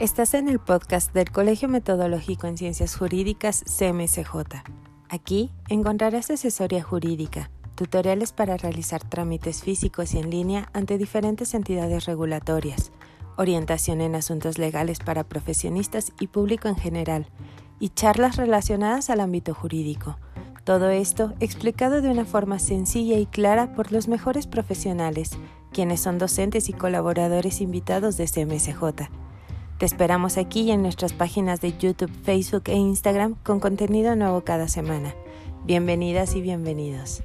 Estás en el podcast del Colegio Metodológico en Ciencias Jurídicas CMCJ. Aquí encontrarás asesoría jurídica, tutoriales para realizar trámites físicos y en línea ante diferentes entidades regulatorias, orientación en asuntos legales para profesionistas y público en general, y charlas relacionadas al ámbito jurídico. Todo esto explicado de una forma sencilla y clara por los mejores profesionales, quienes son docentes y colaboradores invitados de CMSJ. Te esperamos aquí y en nuestras páginas de YouTube, Facebook e Instagram con contenido nuevo cada semana. Bienvenidas y bienvenidos.